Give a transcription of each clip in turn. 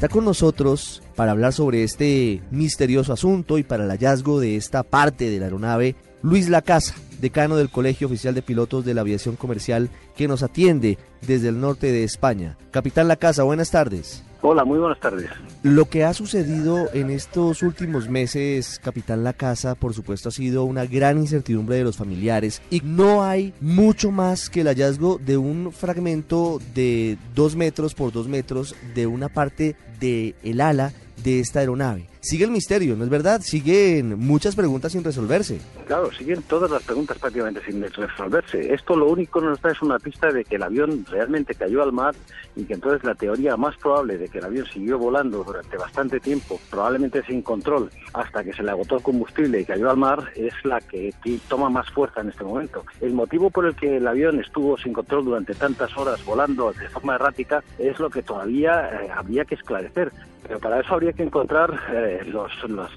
Está con nosotros para hablar sobre este misterioso asunto y para el hallazgo de esta parte de la aeronave Luis Lacasa, decano del Colegio Oficial de Pilotos de la Aviación Comercial que nos atiende desde el norte de España. Capitán Lacasa, buenas tardes. Hola, muy buenas tardes. Lo que ha sucedido en estos últimos meses, Capitán La Casa, por supuesto ha sido una gran incertidumbre de los familiares y no hay mucho más que el hallazgo de un fragmento de dos metros por dos metros de una parte del el ala de esta aeronave. Sigue el misterio, ¿no es verdad? Siguen muchas preguntas sin resolverse. Claro, siguen todas las preguntas prácticamente sin resolverse. Esto lo único que nos da es una pista de que el avión realmente cayó al mar y que entonces la teoría más probable de que el avión siguió volando durante bastante tiempo, probablemente sin control, hasta que se le agotó el combustible y cayó al mar, es la que toma más fuerza en este momento. El motivo por el que el avión estuvo sin control durante tantas horas volando de forma errática es lo que todavía eh, habría que esclarecer. Pero para eso habría que encontrar eh, los,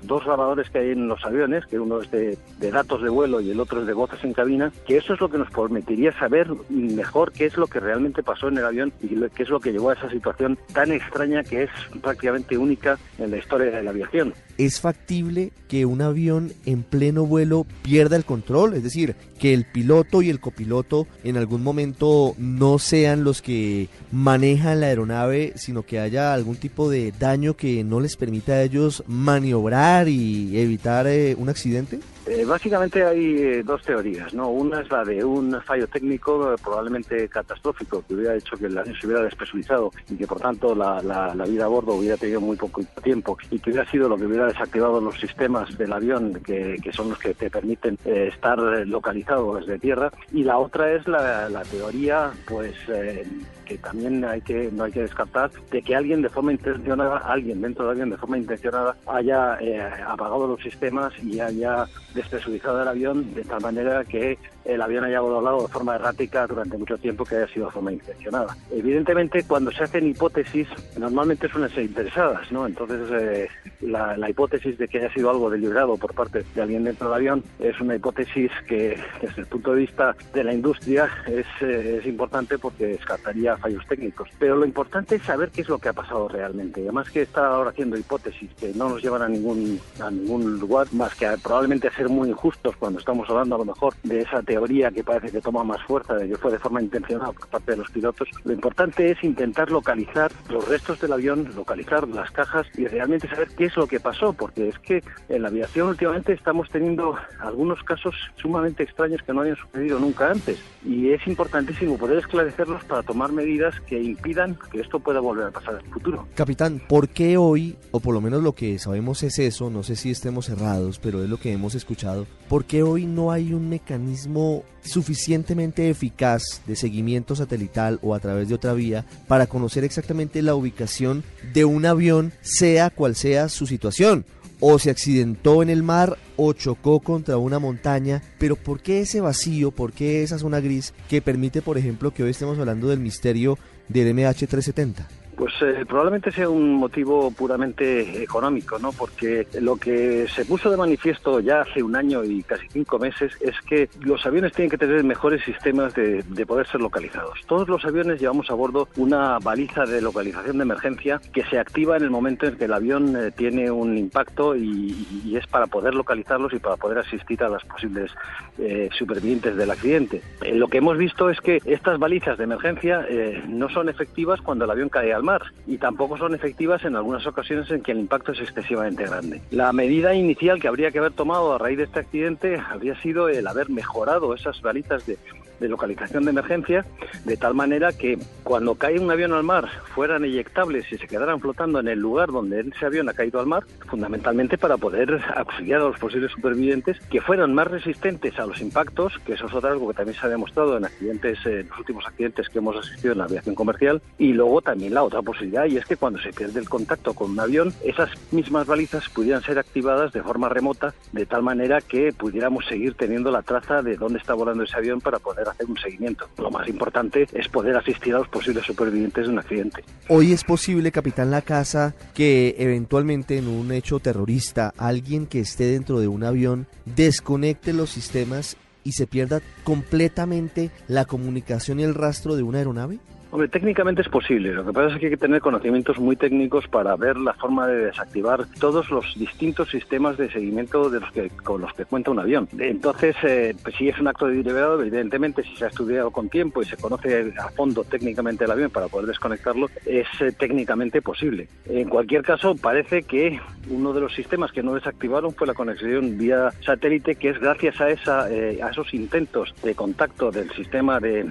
dos grabadores que hay en los aviones, que uno es de, datos de vuelo y el otro es de voces en cabina, que eso es lo que nos permitiría saber mejor qué es lo que realmente pasó en el avión y qué es lo que llevó a esa situación tan extraña que es prácticamente única en la historia de la aviación. ¿Es factible que un avión en pleno vuelo pierda el control? Es decir, que el piloto y el copiloto en algún momento no sean los que manejan la aeronave, sino que haya algún tipo de daño que no les permita a ellos maniobrar y evitar eh, un accidente? Eh, básicamente hay eh, dos teorías, ¿no? Una es la de un fallo técnico probablemente catastrófico que hubiera hecho que el avión se hubiera despresurizado y que por tanto la, vida a bordo hubiera tenido muy poco tiempo y que hubiera sido lo que hubiera desactivado los sistemas del avión que, son los que te permiten estar localizado desde tierra y la otra es la, teoría pues que también hay que no hay que descartar de que alguien de forma intencionada, alguien dentro de alguien de forma intencionada haya eh, apagado los sistemas y haya despresurizado el avión de tal manera que el avión haya volado de forma errática durante mucho tiempo que haya sido de forma intencionada. Evidentemente, cuando se hacen hipótesis, normalmente suelen ser interesadas, ¿no? Entonces, eh, la, hipótesis de que haya sido algo deliberado por parte de alguien dentro del avión es una hipótesis que, desde el punto de vista de la industria, es, eh, es importante porque descartaría fallos técnicos. Pero lo importante es saber qué es lo que ha pasado realmente. Además que está ahora haciendo hipótesis que no nos llevan a ningún, a ningún lugar, más que probablemente a ser muy injustos cuando estamos hablando a lo mejor de esa teoría que parece que toma más fuerza, de que fue de forma intencionada por parte de los pilotos. Lo importante es intentar localizar los restos del avión, localizar las cajas y realmente saber qué es lo que pasó, porque es que en la aviación últimamente estamos teniendo algunos casos sumamente extraños que no habían sucedido nunca antes y es importantísimo poder esclarecerlos para tomar medidas que impidan que esto pueda volver a pasar en el futuro. Capitán, ¿por qué hoy, o por lo menos lo que sabemos es eso, no sé si estemos errados, pero es lo que hemos escuchado, ¿por qué hoy no hay un mecanismo suficientemente eficaz de seguimiento satelital o a través de otra vía para conocer exactamente la ubicación de un avión, sea cual sea su situación? o se accidentó en el mar o chocó contra una montaña, pero ¿por qué ese vacío, por qué esa zona gris que permite, por ejemplo, que hoy estemos hablando del misterio del MH370? Pues eh, probablemente sea un motivo puramente económico, ¿no? Porque lo que se puso de manifiesto ya hace un año y casi cinco meses es que los aviones tienen que tener mejores sistemas de, poder ser localizados. Todos los aviones llevamos a bordo una baliza de localización de emergencia que se activa en el momento en que el avión eh, tiene un impacto y, es para poder localizarlos y para poder asistir a las posibles eh, supervivientes del accidente. lo que hemos visto es que estas balizas de emergencia no son efectivas cuando el avión cae al mar y tampoco son efectivas en algunas ocasiones en que el impacto es excesivamente grande. La medida inicial que habría que haber tomado a raíz de este accidente habría sido el haber mejorado esas balizas de, de localización de emergencia, de tal manera que cuando cae un avión al mar fueran eyectables y se quedaran flotando en el lugar donde ese avión ha caído al mar, fundamentalmente para poder auxiliar a los posibles supervivientes que fueran más resistentes a los impactos, que eso es otra algo que también se ha demostrado en accidentes, en los últimos accidentes que hemos asistido en la aviación comercial, y luego también la otra posibilidad, y es que cuando se pierde el contacto con un avión, esas mismas balizas pudieran ser activadas de forma remota, de tal manera que pudiéramos seguir teniendo la traza de dónde está volando ese avión para poder hacer un seguimiento. Lo más importante es poder asistir a los posibles supervivientes de un accidente. Hoy es posible, capitán La Casa, que eventualmente en un hecho terrorista alguien que esté dentro de un avión desconecte los sistemas y se pierda completamente la comunicación y el rastro de una aeronave? Técnicamente es posible. Lo que pasa es que hay que tener conocimientos muy técnicos para ver la forma de desactivar todos los distintos sistemas de seguimiento de los que, con los que cuenta un avión. Entonces, eh, pues si es un acto de deliberado, evidentemente, si se ha estudiado con tiempo y se conoce a fondo técnicamente el avión para poder desconectarlo, es eh, técnicamente posible. En cualquier caso, parece que uno de los sistemas que no desactivaron fue la conexión vía satélite, que es gracias a, esa, eh, a esos intentos de contacto del sistema de,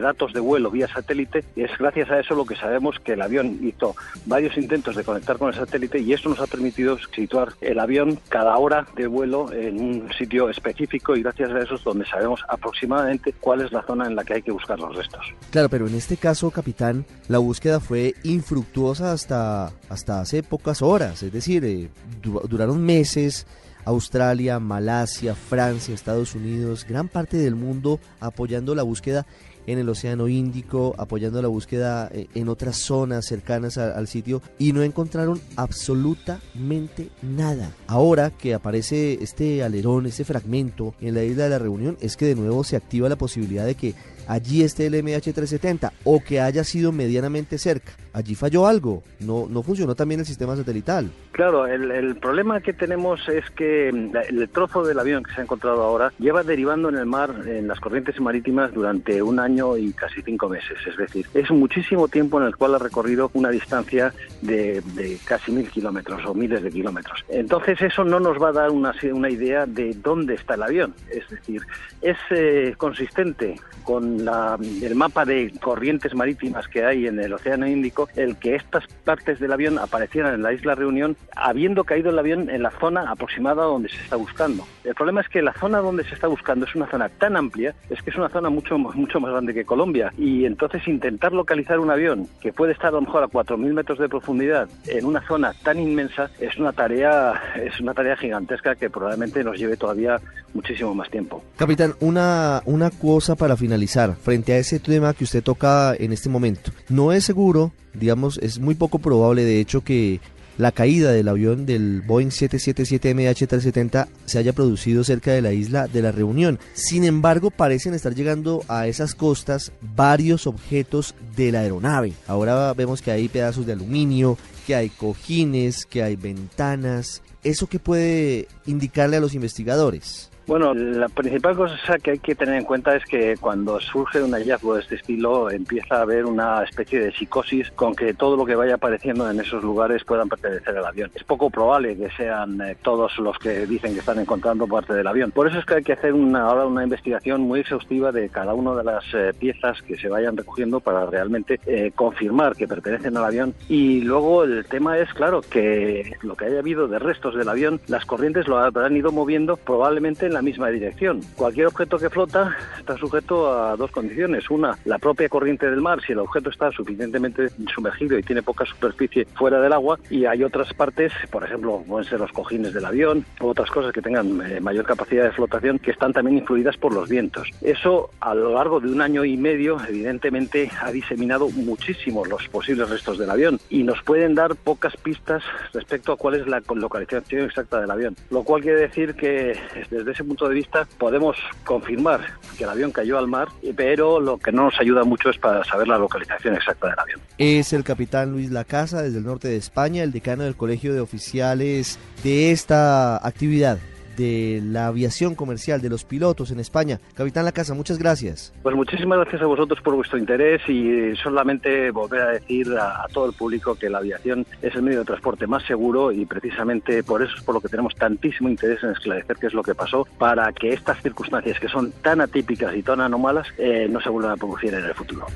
datos de vuelo vía satélite, es gracias a eso lo que sabemos que el avión hizo varios intentos de conectar con el satélite y eso nos ha permitido situar el avión cada hora de vuelo en un sitio específico y gracias a eso es donde sabemos aproximadamente cuál es la zona en la que hay que buscar los restos. Claro, pero en este caso, capitán, la búsqueda fue infructuosa hasta, hasta hace pocas horas, es decir, eh, duraron meses. Australia, Malasia, Francia, Estados Unidos, gran parte del mundo apoyando la búsqueda en el Océano Índico, apoyando la búsqueda eh, en otras zonas cercanas al sitio y no encontraron absolutamente nada. Ahora que aparece este alerón, este fragmento en la isla de la reunión, es que de nuevo se activa la posibilidad de que allí esté el MH370 o que haya sido medianamente cerca. Allí falló algo, no, no funcionó también el sistema satelital. Claro, el, problema que tenemos es que el trozo del avión que se ha encontrado ahora lleva derivando en el mar, en las corrientes marítimas, durante un año y casi cinco meses. Es decir, es muchísimo tiempo en el cual ha recorrido una distancia de, casi mil kilómetros o miles de kilómetros. Entonces eso no nos va a dar una, una idea de dónde está el avión. Es decir, es eh, consistente con el mapa de corrientes marítimas que hay en el Océano Índico, el que estas partes del avión aparecieran en la isla Reunión, habiendo caído el avión en la zona aproximada donde se está buscando. El problema es que la zona donde se está buscando es una zona tan amplia, es que es una zona mucho, mucho más grande que Colombia, y entonces intentar localizar un avión que puede estar a lo mejor a 4.000 metros de profundidad en una zona tan inmensa es una tarea, es una tarea gigantesca que probablemente nos lleve todavía muchísimo más tiempo. Capitán, una, una cosa para finalizar frente a ese tema que usted toca en este momento. No es seguro, digamos, es muy poco probable de hecho que la caída del avión del Boeing 777 MH370 se haya producido cerca de la isla de la Reunión. Sin embargo, parecen estar llegando a esas costas varios objetos de la aeronave. Ahora vemos que hay pedazos de aluminio, que hay cojines, que hay ventanas. ¿Eso qué puede indicarle a los investigadores? Bueno, la principal cosa que hay que tener en cuenta es que cuando surge un hallazgo de este estilo empieza a haber una especie de psicosis con que todo lo que vaya apareciendo en esos lugares puedan pertenecer al avión. Es poco probable que sean eh, todos los que dicen que están encontrando parte del avión. Por eso es que hay que hacer una, ahora una investigación muy exhaustiva de cada una de las eh, piezas que se vayan recogiendo para realmente eh, confirmar que pertenecen al avión. Y luego el tema es, claro, que lo que haya habido de restos del avión, las corrientes lo habrán ido moviendo probablemente en la misma dirección. Cualquier objeto que flota está sujeto a dos condiciones. Una, la propia corriente del mar, si el objeto está suficientemente sumergido y tiene poca superficie fuera del agua. Y hay otras partes, por ejemplo, pueden ser los cojines del avión otras cosas que tengan eh, mayor capacidad de flotación, que están también influidas por los vientos. Eso, a lo largo de un año y medio, evidentemente ha diseminado muchísimo los posibles restos del avión y nos pueden dar pocas pistas respecto a cuál es la localización exacta del avión. Lo cual quiere decir que desde ese punto de vista podemos confirmar que el avión cayó al mar, pero lo que no nos ayuda mucho es para saber la localización exacta del avión. Es el capitán Luis Lacasa desde el norte de España, el decano del Colegio de Oficiales de esta actividad de la aviación comercial, de los pilotos en España. Capitán La Casa, muchas gracias. Pues muchísimas gracias a vosotros por vuestro interés y solamente volver a decir a, todo el público que la aviación es el medio de transporte más seguro y precisamente por eso es por lo que tenemos tantísimo interés en esclarecer qué es lo que pasó para que estas circunstancias que son tan atípicas y tan anómalas eh, no se vuelvan a producir en el futuro.